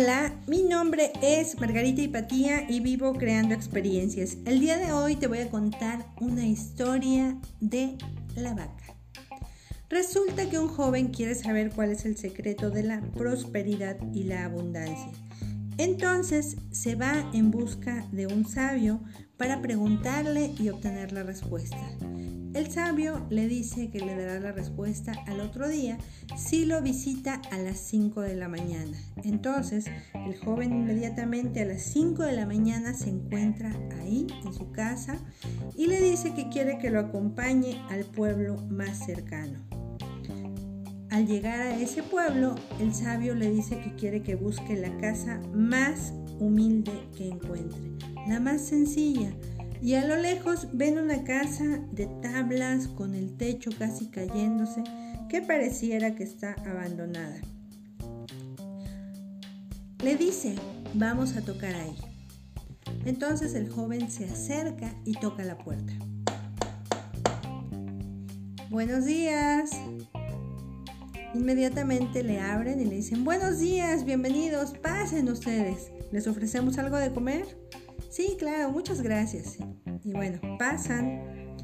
Hola, mi nombre es Margarita Hipatía y vivo creando experiencias. El día de hoy te voy a contar una historia de la vaca. Resulta que un joven quiere saber cuál es el secreto de la prosperidad y la abundancia. Entonces se va en busca de un sabio para preguntarle y obtener la respuesta. El sabio le dice que le dará la respuesta al otro día si lo visita a las 5 de la mañana. Entonces, el joven inmediatamente a las 5 de la mañana se encuentra ahí en su casa y le dice que quiere que lo acompañe al pueblo más cercano. Al llegar a ese pueblo, el sabio le dice que quiere que busque la casa más humilde que encuentre, la más sencilla, y a lo lejos ven una casa de tablas con el techo casi cayéndose que pareciera que está abandonada. Le dice, vamos a tocar ahí. Entonces el joven se acerca y toca la puerta. Buenos días. Inmediatamente le abren y le dicen, buenos días, bienvenidos, pasen ustedes. ¿Les ofrecemos algo de comer? Sí, claro, muchas gracias. Y bueno, pasan.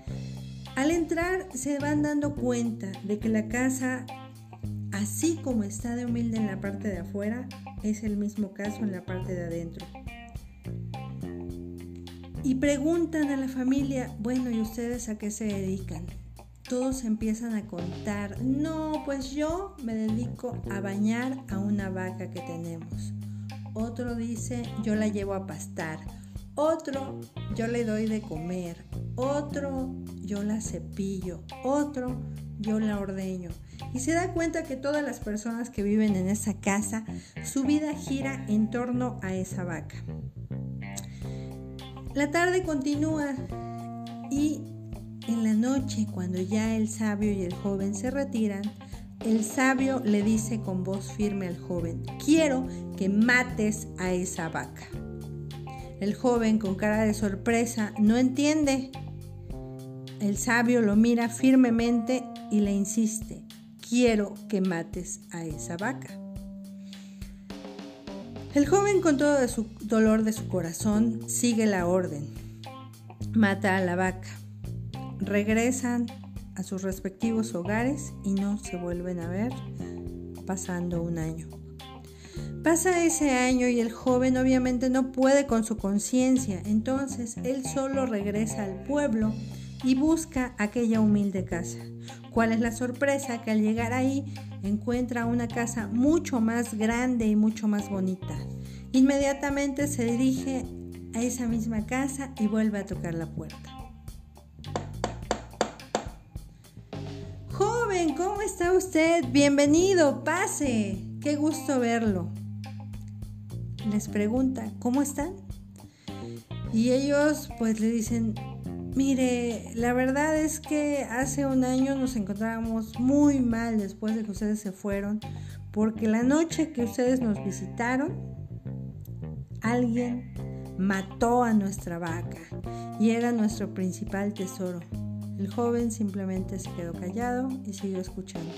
Al entrar se van dando cuenta de que la casa, así como está de humilde en la parte de afuera, es el mismo caso en la parte de adentro. Y preguntan a la familia, bueno, ¿y ustedes a qué se dedican? Todos empiezan a contar, no, pues yo me dedico a bañar a una vaca que tenemos. Otro dice, yo la llevo a pastar. Otro, yo le doy de comer. Otro, yo la cepillo. Otro, yo la ordeño. Y se da cuenta que todas las personas que viven en esa casa, su vida gira en torno a esa vaca. La tarde continúa y en la noche, cuando ya el sabio y el joven se retiran, el sabio le dice con voz firme al joven, quiero que mates a esa vaca. El joven con cara de sorpresa no entiende. El sabio lo mira firmemente y le insiste, quiero que mates a esa vaca. El joven con todo su dolor de su corazón sigue la orden. Mata a la vaca. Regresan a sus respectivos hogares y no se vuelven a ver pasando un año. Pasa ese año y el joven obviamente no puede con su conciencia, entonces él solo regresa al pueblo y busca aquella humilde casa. ¿Cuál es la sorpresa? Que al llegar ahí encuentra una casa mucho más grande y mucho más bonita. Inmediatamente se dirige a esa misma casa y vuelve a tocar la puerta. Joven, ¿cómo está usted? Bienvenido, pase. Qué gusto verlo les pregunta, ¿cómo están? Y ellos pues le dicen, mire, la verdad es que hace un año nos encontrábamos muy mal después de que ustedes se fueron, porque la noche que ustedes nos visitaron, alguien mató a nuestra vaca y era nuestro principal tesoro. El joven simplemente se quedó callado y siguió escuchando.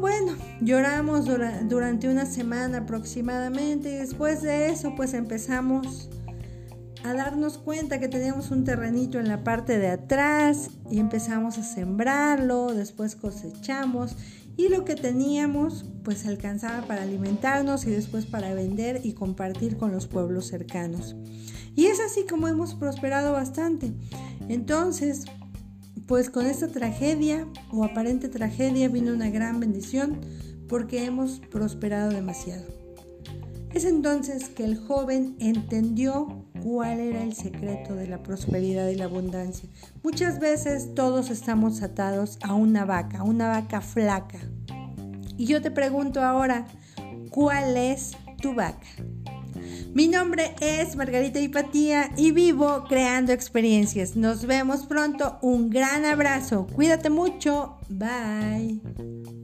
Bueno, lloramos durante una semana aproximadamente y después de eso pues empezamos a darnos cuenta que teníamos un terrenito en la parte de atrás y empezamos a sembrarlo, después cosechamos y lo que teníamos pues alcanzaba para alimentarnos y después para vender y compartir con los pueblos cercanos. Y es así como hemos prosperado bastante. Entonces, pues con esta tragedia o aparente tragedia vino una gran bendición porque hemos prosperado demasiado. Es entonces que el joven entendió cuál era el secreto de la prosperidad y la abundancia. Muchas veces todos estamos atados a una vaca, una vaca flaca. Y yo te pregunto ahora, ¿cuál es tu vaca? Mi nombre es Margarita Hipatía y vivo creando experiencias. Nos vemos pronto. Un gran abrazo. Cuídate mucho. Bye.